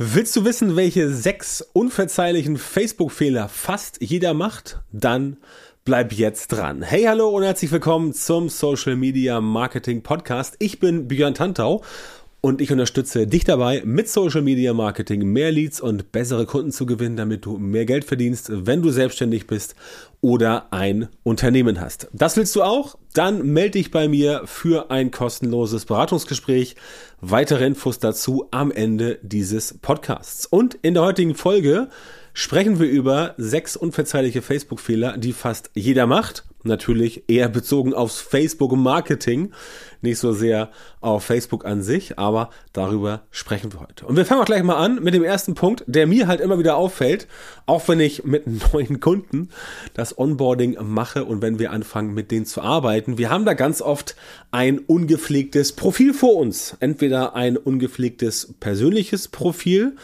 Willst du wissen, welche sechs unverzeihlichen Facebook-Fehler fast jeder macht? Dann bleib jetzt dran. Hey, hallo und herzlich willkommen zum Social Media Marketing Podcast. Ich bin Björn Tantau und ich unterstütze dich dabei, mit Social Media Marketing mehr Leads und bessere Kunden zu gewinnen, damit du mehr Geld verdienst, wenn du selbstständig bist oder ein Unternehmen hast. Das willst du auch? Dann melde dich bei mir für ein kostenloses Beratungsgespräch. Weitere Infos dazu am Ende dieses Podcasts. Und in der heutigen Folge sprechen wir über sechs unverzeihliche Facebook-Fehler, die fast jeder macht. Natürlich eher bezogen aufs Facebook-Marketing, nicht so sehr auf Facebook an sich, aber darüber sprechen wir heute. Und wir fangen auch gleich mal an mit dem ersten Punkt, der mir halt immer wieder auffällt, auch wenn ich mit neuen Kunden das Onboarding mache und wenn wir anfangen, mit denen zu arbeiten. Wir haben da ganz oft ein ungepflegtes Profil vor uns. Entweder ein ungepflegtes persönliches Profil,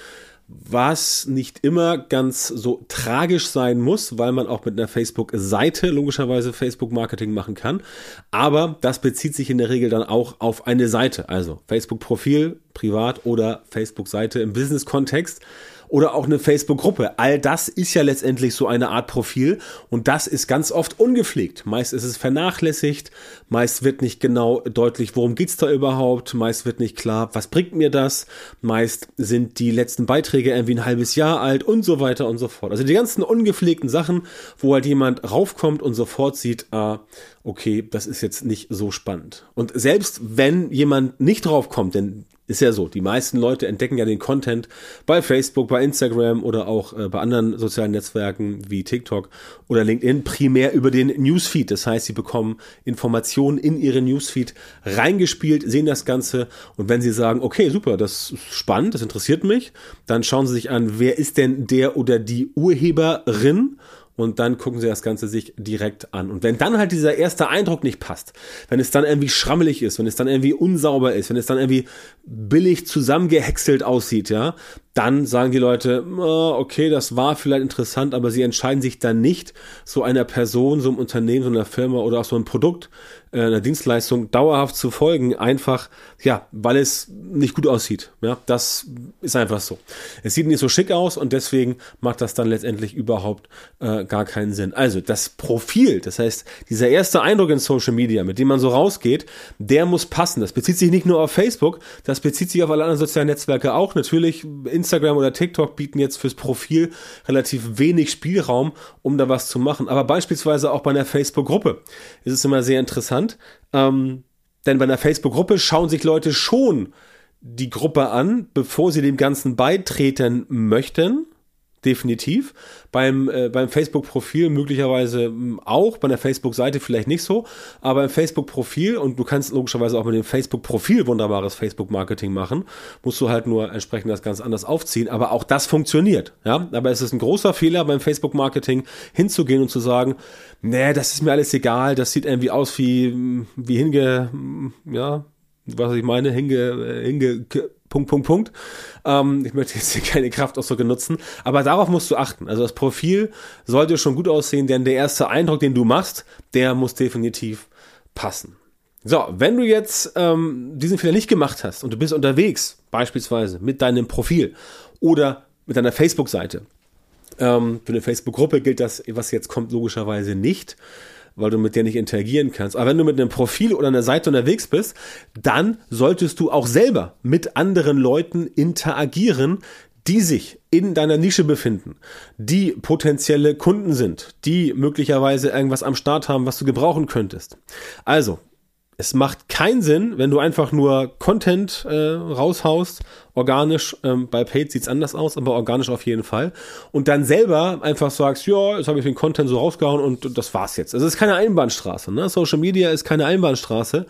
was nicht immer ganz so tragisch sein muss, weil man auch mit einer Facebook-Seite logischerweise Facebook-Marketing machen kann. Aber das bezieht sich in der Regel dann auch auf eine Seite, also Facebook-Profil, privat oder Facebook-Seite im Business-Kontext oder auch eine Facebook-Gruppe. All das ist ja letztendlich so eine Art Profil und das ist ganz oft ungepflegt. Meist ist es vernachlässigt, meist wird nicht genau deutlich, worum geht's da überhaupt, meist wird nicht klar, was bringt mir das, meist sind die letzten Beiträge irgendwie ein halbes Jahr alt und so weiter und so fort. Also die ganzen ungepflegten Sachen, wo halt jemand raufkommt und sofort sieht, ah, okay, das ist jetzt nicht so spannend. Und selbst wenn jemand nicht draufkommt, denn ist ja so, die meisten Leute entdecken ja den Content bei Facebook, bei Instagram oder auch äh, bei anderen sozialen Netzwerken wie TikTok oder LinkedIn primär über den Newsfeed. Das heißt, sie bekommen Informationen in ihren Newsfeed reingespielt, sehen das Ganze und wenn sie sagen, okay, super, das ist spannend, das interessiert mich, dann schauen sie sich an, wer ist denn der oder die Urheberin und dann gucken sie das Ganze sich direkt an. Und wenn dann halt dieser erste Eindruck nicht passt, wenn es dann irgendwie schrammelig ist, wenn es dann irgendwie unsauber ist, wenn es dann irgendwie billig zusammengehäckselt aussieht, ja, dann sagen die Leute, okay, das war vielleicht interessant, aber sie entscheiden sich dann nicht, so einer Person, so einem Unternehmen, so einer Firma oder auch so einem Produkt, einer Dienstleistung dauerhaft zu folgen, einfach, ja, weil es nicht gut aussieht. Ja, das ist einfach so. Es sieht nicht so schick aus und deswegen macht das dann letztendlich überhaupt äh, gar keinen Sinn. Also das Profil, das heißt, dieser erste Eindruck in Social Media, mit dem man so rausgeht, der muss passen. Das bezieht sich nicht nur auf Facebook, das bezieht sich auf alle anderen sozialen Netzwerke auch. Natürlich Instagram oder TikTok bieten jetzt fürs Profil relativ wenig Spielraum, um da was zu machen. Aber beispielsweise auch bei einer Facebook-Gruppe ist es immer sehr interessant. Ähm, denn bei einer Facebook-Gruppe schauen sich Leute schon die Gruppe an, bevor sie dem Ganzen beitreten möchten definitiv. Beim, äh, beim Facebook-Profil möglicherweise hm, auch, bei der Facebook-Seite vielleicht nicht so, aber im Facebook-Profil, und du kannst logischerweise auch mit dem Facebook-Profil wunderbares Facebook-Marketing machen, musst du halt nur entsprechend das ganz anders aufziehen, aber auch das funktioniert, ja. Aber es ist ein großer Fehler beim Facebook-Marketing hinzugehen und zu sagen, nee, das ist mir alles egal, das sieht irgendwie aus wie, hm, wie hinge, hm, ja, was ich meine, hinge, äh, hinge, Punkt, Punkt, Punkt. Ähm, ich möchte jetzt hier keine Kraftausdrücke nutzen, aber darauf musst du achten. Also das Profil sollte schon gut aussehen, denn der erste Eindruck, den du machst, der muss definitiv passen. So, wenn du jetzt ähm, diesen Fehler nicht gemacht hast und du bist unterwegs, beispielsweise mit deinem Profil oder mit deiner Facebook-Seite, ähm, für eine Facebook-Gruppe gilt das, was jetzt kommt, logischerweise nicht weil du mit der nicht interagieren kannst. Aber wenn du mit einem Profil oder einer Seite unterwegs bist, dann solltest du auch selber mit anderen Leuten interagieren, die sich in deiner Nische befinden, die potenzielle Kunden sind, die möglicherweise irgendwas am Start haben, was du gebrauchen könntest. Also, es macht keinen Sinn, wenn du einfach nur Content äh, raushaust, organisch, ähm, bei Paid sieht's anders aus, aber organisch auf jeden Fall, und dann selber einfach sagst, ja, jetzt habe ich den Content so rausgehauen und das war's jetzt. Also es ist keine Einbahnstraße. Ne? Social Media ist keine Einbahnstraße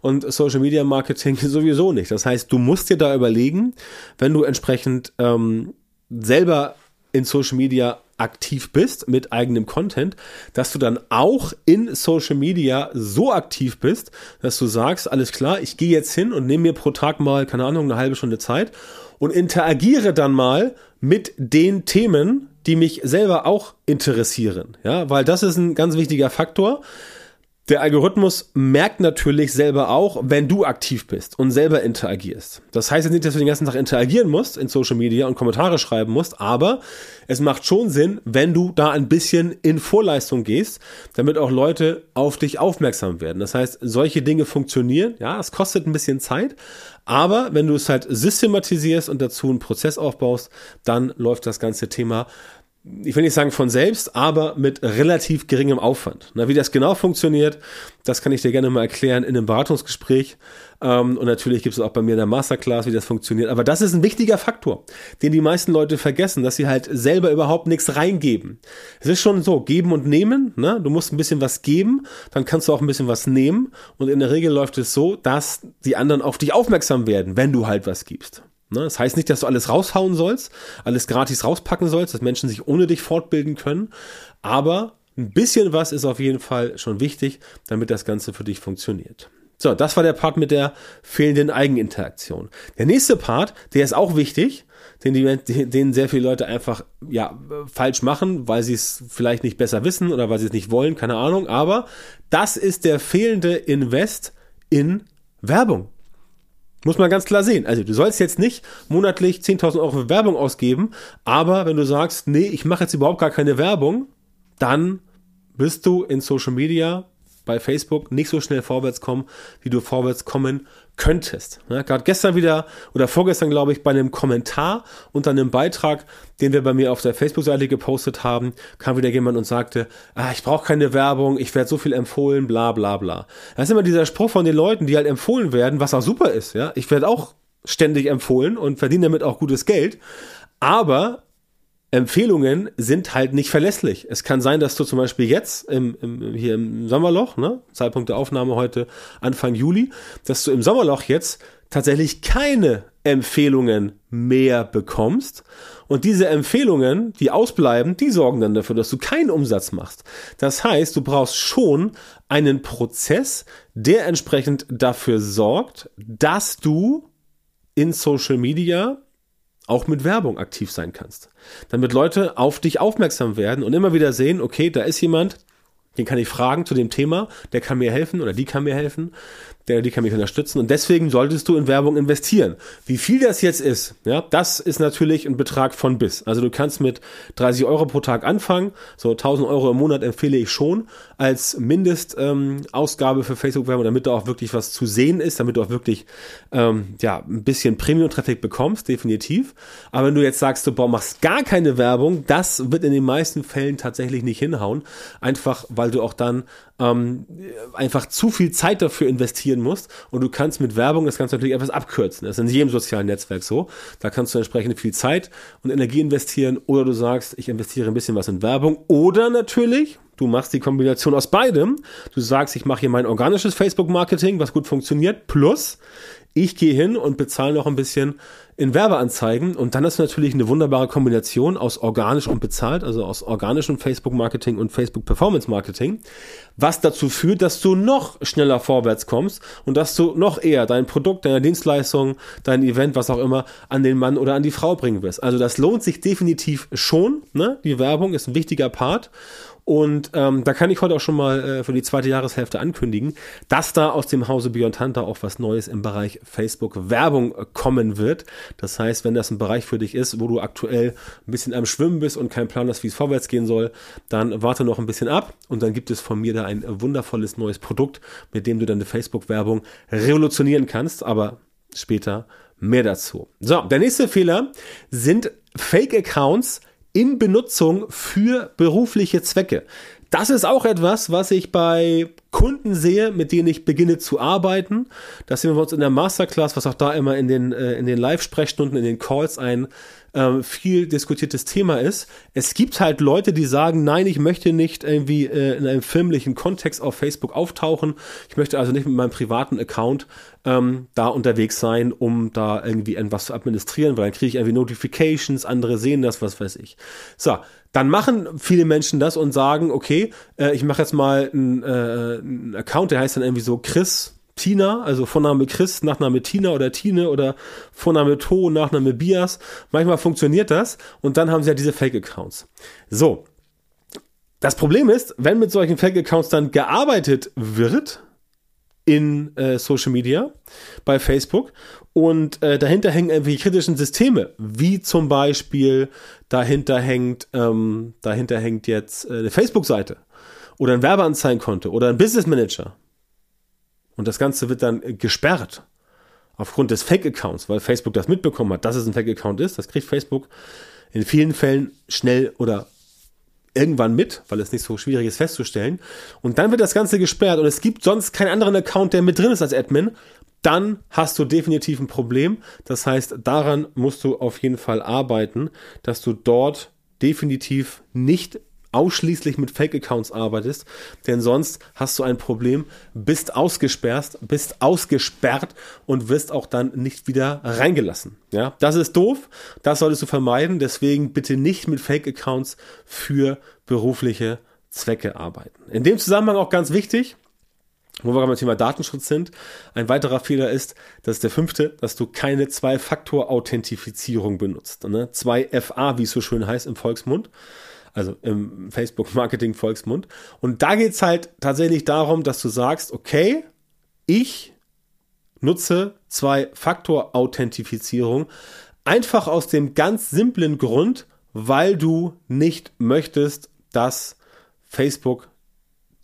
und Social Media Marketing sowieso nicht. Das heißt, du musst dir da überlegen, wenn du entsprechend ähm, selber in Social Media aktiv bist mit eigenem Content, dass du dann auch in Social Media so aktiv bist, dass du sagst, alles klar, ich gehe jetzt hin und nehme mir pro Tag mal, keine Ahnung, eine halbe Stunde Zeit und interagiere dann mal mit den Themen, die mich selber auch interessieren. Ja, weil das ist ein ganz wichtiger Faktor Der Algorithmus merkt natürlich selber auch, wenn du aktiv bist und selber interagierst. Das heißt jetzt nicht, dass du den ganzen Tag interagieren musst in Social Media und Kommentare schreiben musst, aber es macht schon Sinn, wenn du da ein bisschen in Vorleistung gehst, damit auch Leute auf dich aufmerksam werden. Das heißt, solche Dinge funktionieren. Ja, es kostet ein bisschen Zeit, aber wenn du es halt systematisierst und dazu einen Prozess aufbaust, dann läuft das ganze Thema ich will nicht sagen von selbst, aber mit relativ geringem Aufwand. Na, wie das genau funktioniert, das kann ich dir gerne mal erklären in einem Beratungsgespräch. Ähm, und natürlich gibt es auch bei mir in der Masterclass, wie das funktioniert. Aber das ist ein wichtiger Faktor, den die meisten Leute vergessen, dass sie halt selber überhaupt nichts reingeben. Es ist schon so, geben und nehmen. Ne? Du musst ein bisschen was geben, dann kannst du auch ein bisschen was nehmen. Und in der Regel läuft es so, dass die anderen auf dich aufmerksam werden, wenn du halt was gibst. Ne? Das heißt nicht, dass du alles raushauen sollst, alles gratis rauspacken sollst, dass Menschen sich ohne dich fortbilden können, aber ein bisschen was ist auf jeden Fall schon wichtig, damit das Ganze für dich funktioniert. So, das war der Part mit der fehlenden Eigeninteraktion. Der nächste Part, der ist auch wichtig, den, die, den sehr viele Leute einfach ja falsch machen, weil sie es vielleicht nicht besser wissen oder weil sie es nicht wollen, keine Ahnung. Aber das ist der fehlende Invest in Werbung. Muss man ganz klar sehen. Also du sollst jetzt nicht monatlich 10.000 Euro für Werbung ausgeben, aber wenn du sagst, nee, ich mache jetzt überhaupt gar keine Werbung, dann bist du in Social Media bei Facebook nicht so schnell vorwärts kommen, wie du vorwärts kommen könntest. Ja, Gerade gestern wieder oder vorgestern, glaube ich, bei einem Kommentar unter einem Beitrag, den wir bei mir auf der Facebook-Seite gepostet haben, kam wieder jemand und sagte, ah, ich brauche keine Werbung, ich werde so viel empfohlen, bla bla bla. Das ist immer dieser Spruch von den Leuten, die halt empfohlen werden, was auch super ist. Ja, Ich werde auch ständig empfohlen und verdiene damit auch gutes Geld. Aber Empfehlungen sind halt nicht verlässlich. Es kann sein, dass du zum Beispiel jetzt im, im, hier im Sommerloch, ne, Zeitpunkt der Aufnahme heute Anfang Juli, dass du im Sommerloch jetzt tatsächlich keine Empfehlungen mehr bekommst. Und diese Empfehlungen, die ausbleiben, die sorgen dann dafür, dass du keinen Umsatz machst. Das heißt, du brauchst schon einen Prozess, der entsprechend dafür sorgt, dass du in Social Media auch mit Werbung aktiv sein kannst. Damit Leute auf dich aufmerksam werden und immer wieder sehen, okay, da ist jemand, den kann ich fragen zu dem Thema, der kann mir helfen oder die kann mir helfen der, die kann mich unterstützen. Und deswegen solltest du in Werbung investieren. Wie viel das jetzt ist, ja, das ist natürlich ein Betrag von bis. Also du kannst mit 30 Euro pro Tag anfangen. So 1000 Euro im Monat empfehle ich schon als Mindestausgabe ähm, für Facebook-Werbung, damit da auch wirklich was zu sehen ist, damit du auch wirklich ähm, ja, ein bisschen Premium-Traffic bekommst, definitiv. Aber wenn du jetzt sagst, du boah, machst gar keine Werbung, das wird in den meisten Fällen tatsächlich nicht hinhauen. Einfach, weil du auch dann ähm, einfach zu viel Zeit dafür investieren musst und du kannst mit Werbung das Ganze natürlich etwas abkürzen. Das ist in jedem sozialen Netzwerk so. Da kannst du entsprechend viel Zeit und Energie investieren oder du sagst, ich investiere ein bisschen was in Werbung oder natürlich, Du machst die Kombination aus beidem. Du sagst, ich mache hier mein organisches Facebook-Marketing, was gut funktioniert, plus ich gehe hin und bezahle noch ein bisschen in Werbeanzeigen und dann ist natürlich eine wunderbare Kombination aus organisch und bezahlt, also aus organischem Facebook-Marketing und Facebook-Performance-Marketing, was dazu führt, dass du noch schneller vorwärts kommst und dass du noch eher dein Produkt, deine Dienstleistung, dein Event, was auch immer, an den Mann oder an die Frau bringen wirst. Also das lohnt sich definitiv schon. Ne? Die Werbung ist ein wichtiger Part und ähm, da kann ich heute auch schon mal äh, für die zweite Jahreshälfte ankündigen, dass da aus dem Hause Beyond Hunter auch was Neues im Bereich Facebook Werbung kommen wird. Das heißt, wenn das ein Bereich für dich ist, wo du aktuell ein bisschen am Schwimmen bist und keinen Plan hast, wie es vorwärts gehen soll, dann warte noch ein bisschen ab und dann gibt es von mir da ein wundervolles neues Produkt, mit dem du deine Facebook-Werbung revolutionieren kannst. Aber später mehr dazu. So, der nächste Fehler sind Fake-Accounts, in Benutzung für berufliche Zwecke. Das ist auch etwas, was ich bei Kunden sehe, mit denen ich beginne zu arbeiten. Das sehen wir uns in der Masterclass, was auch da immer in den, äh, in den Live-Sprechstunden, in den Calls ein äh, viel diskutiertes Thema ist. Es gibt halt Leute, die sagen, nein, ich möchte nicht irgendwie äh, in einem filmlichen Kontext auf Facebook auftauchen. Ich möchte also nicht mit meinem privaten Account ähm, da unterwegs sein, um da irgendwie etwas zu administrieren, weil dann kriege ich irgendwie Notifications, andere sehen das, was weiß ich. So, dann machen viele Menschen das und sagen, okay, äh, ich mache jetzt mal einen, äh, einen Account, der heißt dann irgendwie so Chris Tina, also Vorname Chris, Nachname Tina oder Tine oder Vorname To, Nachname Bias. Manchmal funktioniert das und dann haben sie ja diese Fake-Accounts. So. Das Problem ist, wenn mit solchen Fake-Accounts dann gearbeitet wird in äh, Social Media, bei Facebook, und äh, dahinter hängen irgendwelche kritischen Systeme, wie zum Beispiel dahinter hängt, ähm, dahinter hängt jetzt äh, eine Facebook-Seite oder ein Werbeanzeigenkonto oder ein Business Manager. Und das Ganze wird dann gesperrt aufgrund des Fake-Accounts, weil Facebook das mitbekommen hat, dass es ein Fake-Account ist. Das kriegt Facebook in vielen Fällen schnell oder irgendwann mit, weil es nicht so schwierig ist festzustellen. Und dann wird das Ganze gesperrt und es gibt sonst keinen anderen Account, der mit drin ist als Admin. Dann hast du definitiv ein Problem. Das heißt, daran musst du auf jeden Fall arbeiten, dass du dort definitiv nicht ausschließlich mit Fake-Accounts arbeitest, denn sonst hast du ein Problem, bist ausgesperrt, bist ausgesperrt und wirst auch dann nicht wieder reingelassen. Ja, das ist doof, das solltest du vermeiden, deswegen bitte nicht mit Fake-Accounts für berufliche Zwecke arbeiten. In dem Zusammenhang auch ganz wichtig, wo wir beim Thema Datenschutz sind. Ein weiterer Fehler ist, das ist der fünfte, dass du keine Zwei-Faktor-Authentifizierung benutzt. Ne? 2FA, wie es so schön heißt im Volksmund also im Facebook-Marketing-Volksmund. Und da geht es halt tatsächlich darum, dass du sagst, okay, ich nutze Zwei-Faktor-Authentifizierung einfach aus dem ganz simplen Grund, weil du nicht möchtest, dass Facebook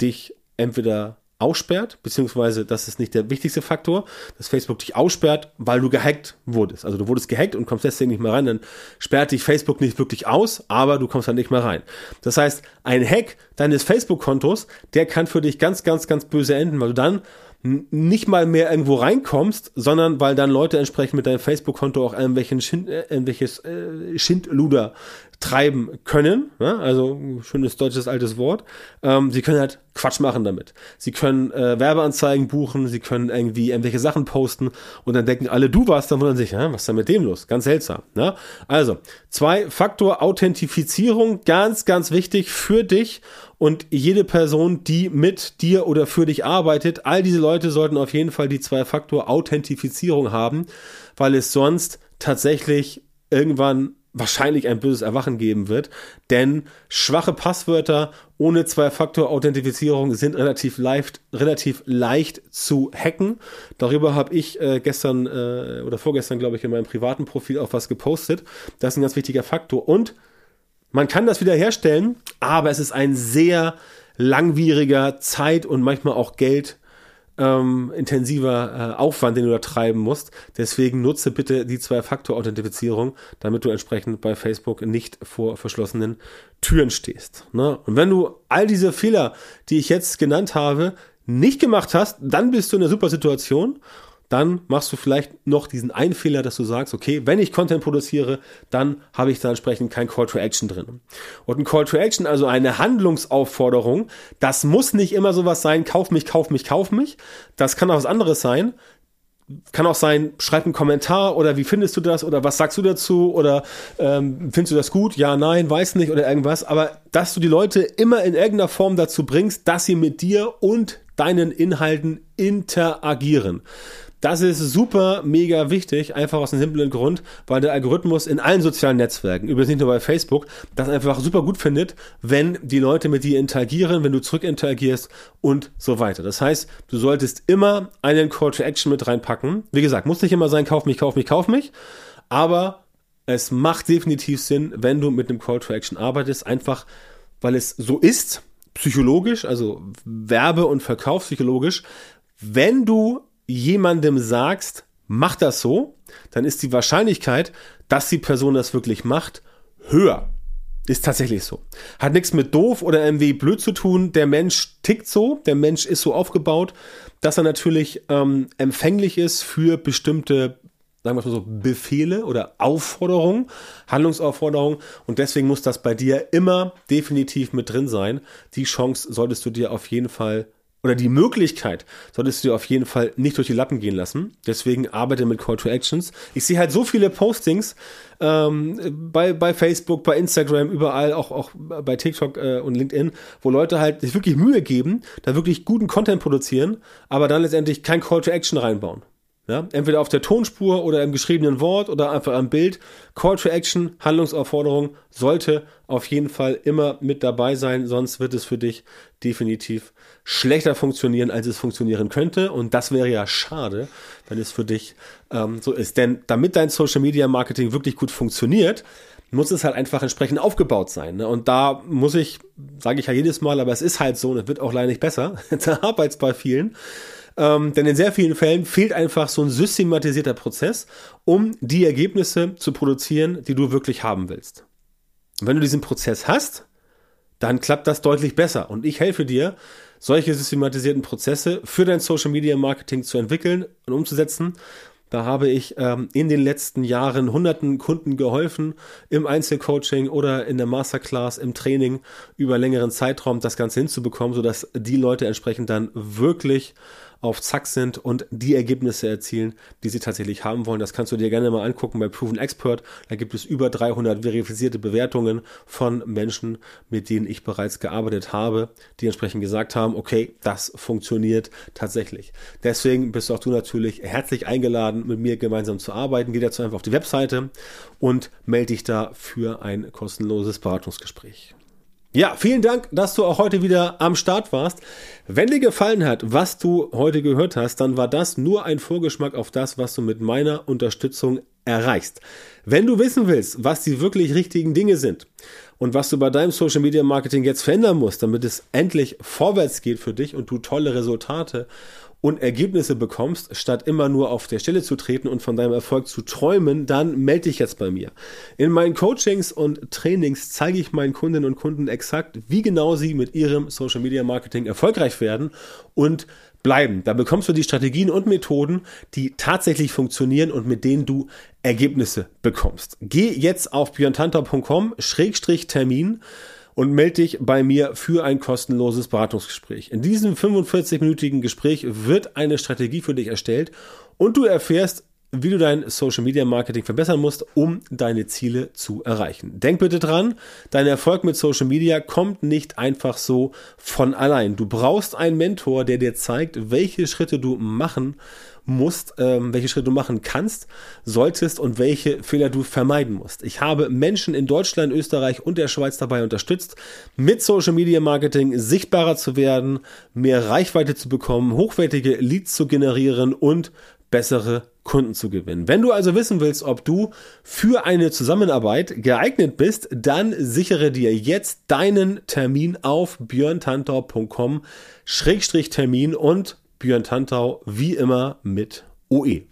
dich entweder aussperrt, beziehungsweise das ist nicht der wichtigste Faktor, dass Facebook dich aussperrt, weil du gehackt wurdest. Also du wurdest gehackt und kommst deswegen nicht mehr rein, dann sperrt dich Facebook nicht wirklich aus, aber du kommst dann nicht mehr rein. Das heißt, ein Hack deines Facebook-Kontos, der kann für dich ganz, ganz, ganz böse enden, weil du dann nicht mal mehr irgendwo reinkommst, sondern weil dann Leute entsprechend mit deinem Facebook-Konto auch irgendwelchen Schind, äh, irgendwelches äh, Schindluder treiben können. Ja? Also schönes deutsches altes Wort. Ähm, sie können halt Quatsch machen damit. Sie können äh, Werbeanzeigen buchen, sie können irgendwie irgendwelche Sachen posten und dann denken alle, du warst, dann wundern sich, ja, was ist denn mit dem los? Ganz seltsam. Ja? Also, zwei Faktor Authentifizierung, ganz, ganz wichtig für dich und jede Person, die mit dir oder für dich arbeitet, all diese Leute sollten auf jeden Fall die Zwei-Faktor-Authentifizierung haben, weil es sonst tatsächlich irgendwann wahrscheinlich ein böses Erwachen geben wird, denn schwache Passwörter ohne Zwei-Faktor-Authentifizierung sind relativ leicht, relativ leicht zu hacken. Darüber habe ich äh, gestern äh, oder vorgestern, glaube ich, in meinem privaten Profil auch was gepostet. Das ist ein ganz wichtiger Faktor und man kann das wiederherstellen, aber es ist ein sehr langwieriger Zeit und manchmal auch Geld ähm, intensiver äh, Aufwand, den du da treiben musst. Deswegen nutze bitte die Zwei-Faktor-Authentifizierung, damit du entsprechend bei Facebook nicht vor verschlossenen Türen stehst. Ne? Und wenn du all diese Fehler, die ich jetzt genannt habe, nicht gemacht hast, dann bist du in einer super Situation dann machst du vielleicht noch diesen einen Fehler, dass du sagst, okay, wenn ich Content produziere, dann habe ich da entsprechend kein Call to Action drin. Und ein Call to Action, also eine Handlungsaufforderung, das muss nicht immer sowas sein, kauf mich, kauf mich, kauf mich. Das kann auch was anderes sein. Kann auch sein, schreib einen Kommentar oder wie findest du das oder was sagst du dazu oder ähm, findest du das gut? Ja, nein, weiß nicht oder irgendwas. Aber dass du die Leute immer in irgendeiner Form dazu bringst, dass sie mit dir und deinen Inhalten interagieren. Das ist super mega wichtig, einfach aus einem simplen Grund, weil der Algorithmus in allen sozialen Netzwerken, übrigens nicht nur bei Facebook, das einfach super gut findet, wenn die Leute mit dir interagieren, wenn du zurück interagierst und so weiter. Das heißt, du solltest immer einen Call to Action mit reinpacken. Wie gesagt, muss nicht immer sein, kauf mich, kauf mich, kauf mich, aber es macht definitiv Sinn, wenn du mit einem Call to Action arbeitest, einfach weil es so ist, psychologisch, also Werbe- und Verkaufspsychologisch, wenn du jemandem sagst, mach das so, dann ist die Wahrscheinlichkeit, dass die Person das wirklich macht, höher. Ist tatsächlich so. Hat nichts mit doof oder irgendwie blöd zu tun. Der Mensch tickt so, der Mensch ist so aufgebaut, dass er natürlich ähm, empfänglich ist für bestimmte, sagen wir mal so, Befehle oder Aufforderungen, Handlungsaufforderungen. Und deswegen muss das bei dir immer definitiv mit drin sein. Die Chance solltest du dir auf jeden Fall oder die Möglichkeit solltest du dir auf jeden Fall nicht durch die Lappen gehen lassen. Deswegen arbeite mit Call to Actions. Ich sehe halt so viele Postings ähm, bei, bei Facebook, bei Instagram, überall, auch, auch bei TikTok äh, und LinkedIn, wo Leute halt sich wirklich Mühe geben, da wirklich guten Content produzieren, aber dann letztendlich kein Call to Action reinbauen. Ja, entweder auf der Tonspur oder im geschriebenen Wort oder einfach am Bild. Call to Action, Handlungsaufforderung sollte auf jeden Fall immer mit dabei sein, sonst wird es für dich definitiv schlechter funktionieren, als es funktionieren könnte. Und das wäre ja schade, wenn es für dich ähm, so ist. Denn damit dein Social Media Marketing wirklich gut funktioniert, muss es halt einfach entsprechend aufgebaut sein. Ne? Und da muss ich, sage ich ja jedes Mal, aber es ist halt so und es wird auch leider nicht besser. da arbeitet es bei vielen ähm, denn in sehr vielen Fällen fehlt einfach so ein systematisierter Prozess, um die Ergebnisse zu produzieren, die du wirklich haben willst. Und wenn du diesen Prozess hast, dann klappt das deutlich besser. Und ich helfe dir, solche systematisierten Prozesse für dein Social Media Marketing zu entwickeln und umzusetzen. Da habe ich ähm, in den letzten Jahren hunderten Kunden geholfen, im Einzelcoaching oder in der Masterclass, im Training über längeren Zeitraum das Ganze hinzubekommen, sodass die Leute entsprechend dann wirklich auf Zack sind und die Ergebnisse erzielen, die sie tatsächlich haben wollen. Das kannst du dir gerne mal angucken bei Proven Expert. Da gibt es über 300 verifizierte Bewertungen von Menschen, mit denen ich bereits gearbeitet habe, die entsprechend gesagt haben, okay, das funktioniert tatsächlich. Deswegen bist auch du natürlich herzlich eingeladen, mit mir gemeinsam zu arbeiten. Geh dazu einfach auf die Webseite und melde dich da für ein kostenloses Beratungsgespräch. Ja, vielen Dank, dass du auch heute wieder am Start warst. Wenn dir gefallen hat, was du heute gehört hast, dann war das nur ein Vorgeschmack auf das, was du mit meiner Unterstützung erreichst. Wenn du wissen willst, was die wirklich richtigen Dinge sind und was du bei deinem Social Media Marketing jetzt verändern musst, damit es endlich vorwärts geht für dich und du tolle Resultate und Ergebnisse bekommst, statt immer nur auf der Stelle zu treten und von deinem Erfolg zu träumen, dann melde dich jetzt bei mir. In meinen Coachings und Trainings zeige ich meinen Kundinnen und Kunden exakt, wie genau sie mit ihrem Social Media Marketing erfolgreich werden und bleiben. Da bekommst du die Strategien und Methoden, die tatsächlich funktionieren und mit denen du Ergebnisse bekommst. Geh jetzt auf björntantor.com-termin und melde dich bei mir für ein kostenloses Beratungsgespräch. In diesem 45-minütigen Gespräch wird eine Strategie für dich erstellt und du erfährst, wie du dein Social Media Marketing verbessern musst, um deine Ziele zu erreichen. Denk bitte dran, dein Erfolg mit Social Media kommt nicht einfach so von allein. Du brauchst einen Mentor, der dir zeigt, welche Schritte du machen musst, ähm, welche Schritte du machen kannst, solltest und welche Fehler du vermeiden musst. Ich habe Menschen in Deutschland, Österreich und der Schweiz dabei unterstützt, mit Social Media Marketing sichtbarer zu werden, mehr Reichweite zu bekommen, hochwertige Leads zu generieren und bessere Kunden zu gewinnen. Wenn du also wissen willst, ob du für eine Zusammenarbeit geeignet bist, dann sichere dir jetzt deinen Termin auf björntantor.com-termin und Björn Tantau wie immer mit OE.